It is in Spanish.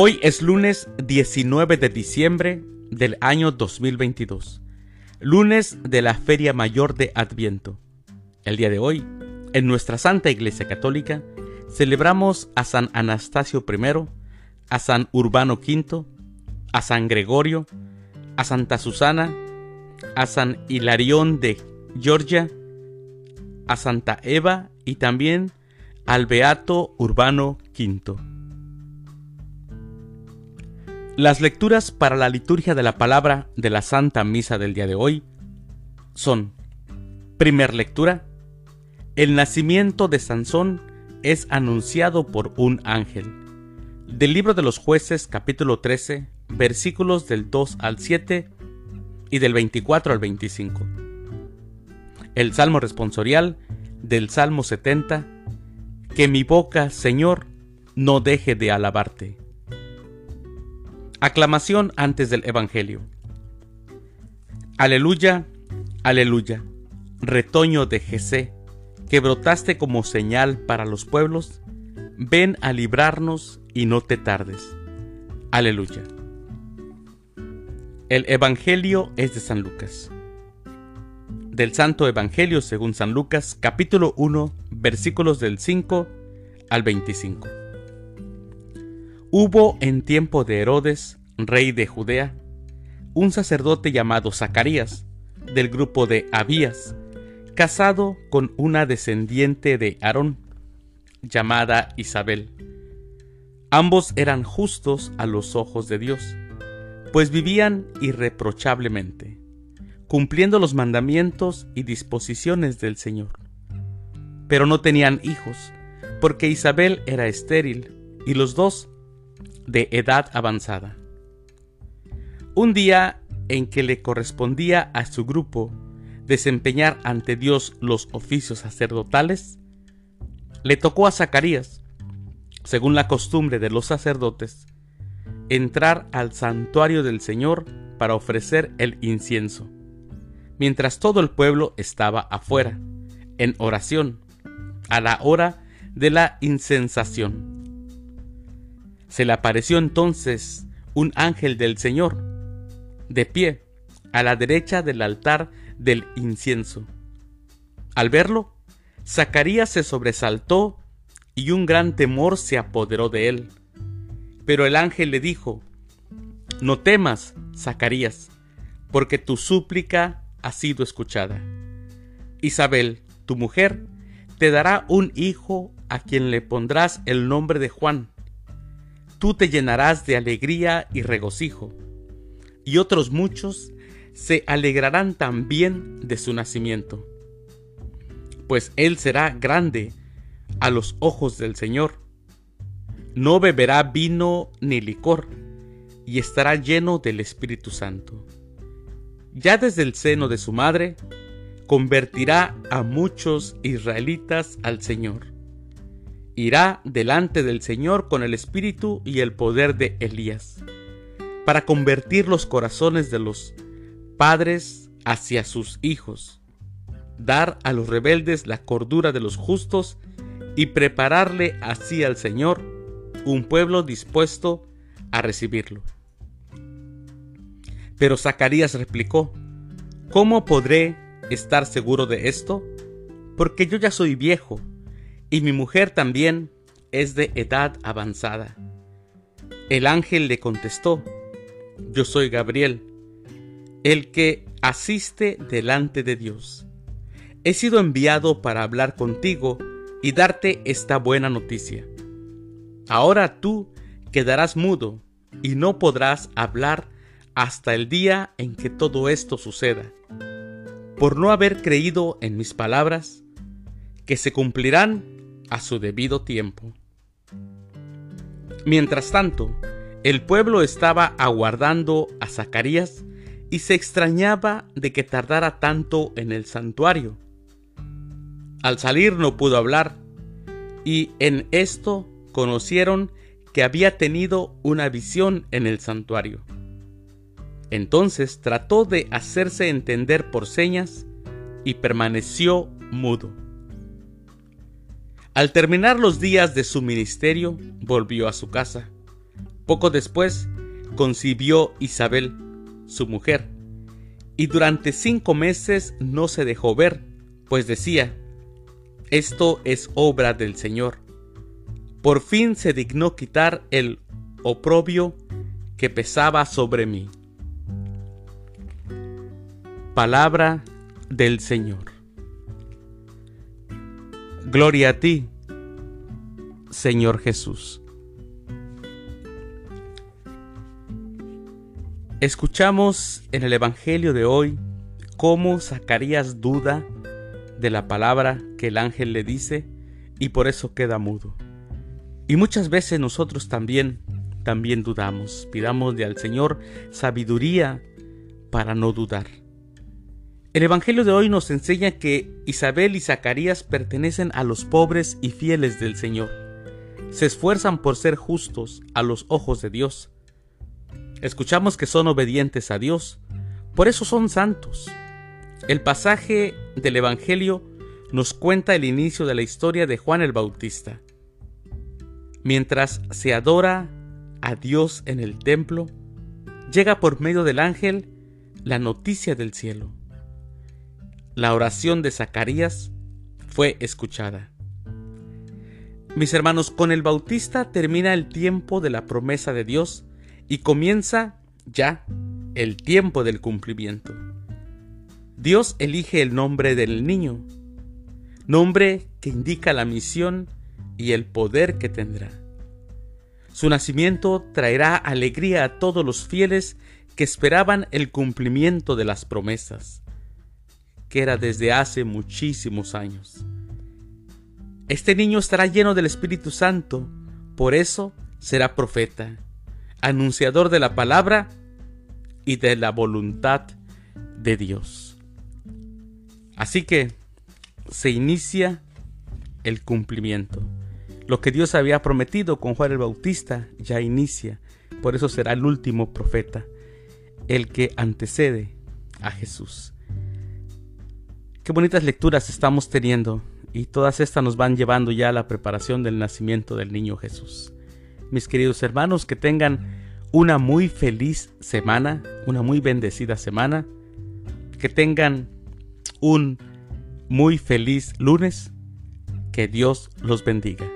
Hoy es lunes 19 de diciembre del año 2022, lunes de la Feria Mayor de Adviento. El día de hoy, en nuestra Santa Iglesia Católica, celebramos a San Anastasio I, a San Urbano V, a San Gregorio, a Santa Susana, a San Hilarión de Georgia, a Santa Eva y también al Beato Urbano V. Las lecturas para la liturgia de la palabra de la Santa Misa del día de hoy son, primer lectura, el nacimiento de Sansón es anunciado por un ángel. Del libro de los jueces capítulo 13, versículos del 2 al 7 y del 24 al 25. El Salmo responsorial del Salmo 70, que mi boca, Señor, no deje de alabarte. Aclamación antes del Evangelio. Aleluya, aleluya, retoño de Jesé, que brotaste como señal para los pueblos, ven a librarnos y no te tardes. Aleluya. El Evangelio es de San Lucas. Del Santo Evangelio según San Lucas, capítulo 1, versículos del 5 al 25. Hubo en tiempo de Herodes, rey de Judea, un sacerdote llamado Zacarías, del grupo de Abías, casado con una descendiente de Aarón, llamada Isabel. Ambos eran justos a los ojos de Dios, pues vivían irreprochablemente, cumpliendo los mandamientos y disposiciones del Señor. Pero no tenían hijos, porque Isabel era estéril, y los dos de edad avanzada. Un día en que le correspondía a su grupo desempeñar ante Dios los oficios sacerdotales, le tocó a Zacarías, según la costumbre de los sacerdotes, entrar al santuario del Señor para ofrecer el incienso, mientras todo el pueblo estaba afuera, en oración, a la hora de la incensación. Se le apareció entonces un ángel del Señor, de pie, a la derecha del altar del incienso. Al verlo, Zacarías se sobresaltó y un gran temor se apoderó de él. Pero el ángel le dijo, No temas, Zacarías, porque tu súplica ha sido escuchada. Isabel, tu mujer, te dará un hijo a quien le pondrás el nombre de Juan tú te llenarás de alegría y regocijo, y otros muchos se alegrarán también de su nacimiento, pues él será grande a los ojos del Señor. No beberá vino ni licor, y estará lleno del Espíritu Santo. Ya desde el seno de su madre, convertirá a muchos israelitas al Señor irá delante del Señor con el espíritu y el poder de Elías, para convertir los corazones de los padres hacia sus hijos, dar a los rebeldes la cordura de los justos y prepararle así al Señor un pueblo dispuesto a recibirlo. Pero Zacarías replicó, ¿Cómo podré estar seguro de esto? Porque yo ya soy viejo y mi mujer también es de edad avanzada. El ángel le contestó, yo soy Gabriel, el que asiste delante de Dios. He sido enviado para hablar contigo y darte esta buena noticia. Ahora tú quedarás mudo y no podrás hablar hasta el día en que todo esto suceda, por no haber creído en mis palabras, que se cumplirán a su debido tiempo. Mientras tanto, el pueblo estaba aguardando a Zacarías y se extrañaba de que tardara tanto en el santuario. Al salir no pudo hablar, y en esto conocieron que había tenido una visión en el santuario. Entonces trató de hacerse entender por señas y permaneció mudo. Al terminar los días de su ministerio, volvió a su casa. Poco después concibió Isabel, su mujer, y durante cinco meses no se dejó ver, pues decía, esto es obra del Señor. Por fin se dignó quitar el oprobio que pesaba sobre mí. Palabra del Señor. Gloria a ti, Señor Jesús. Escuchamos en el Evangelio de hoy cómo Zacarías duda de la palabra que el ángel le dice y por eso queda mudo. Y muchas veces nosotros también, también dudamos. Pidamos de al Señor sabiduría para no dudar. El Evangelio de hoy nos enseña que Isabel y Zacarías pertenecen a los pobres y fieles del Señor. Se esfuerzan por ser justos a los ojos de Dios Escuchamos que son obedientes a Dios, por eso son santos. El pasaje del Evangelio nos cuenta el inicio de la historia de Juan el Bautista. Mientras se adora a Dios en el templo, llega por medio del ángel la noticia del cielo. La oración de Zacarías fue escuchada. Mis hermanos, con el Bautista termina el tiempo de la promesa de Dios y comienza ya el tiempo del cumplimiento. Dios elige el nombre del niño, nombre que indica la misión y el poder que tendrá. Su nacimiento traerá alegría a todos los fieles que esperaban el cumplimiento de las promesas, que era desde hace muchísimos años. Este niño estará lleno del Espíritu Santo, por eso será profeta anunciador de la palabra y de la voluntad de Dios. Así que se inicia el cumplimiento. Lo que Dios había prometido con Juan el Bautista ya inicia. Por eso será el último profeta, el que antecede a Jesús. Qué bonitas lecturas estamos teniendo y todas estas nos van llevando ya a la preparación del nacimiento del niño Jesús mis queridos hermanos, que tengan una muy feliz semana, una muy bendecida semana, que tengan un muy feliz lunes, que Dios los bendiga.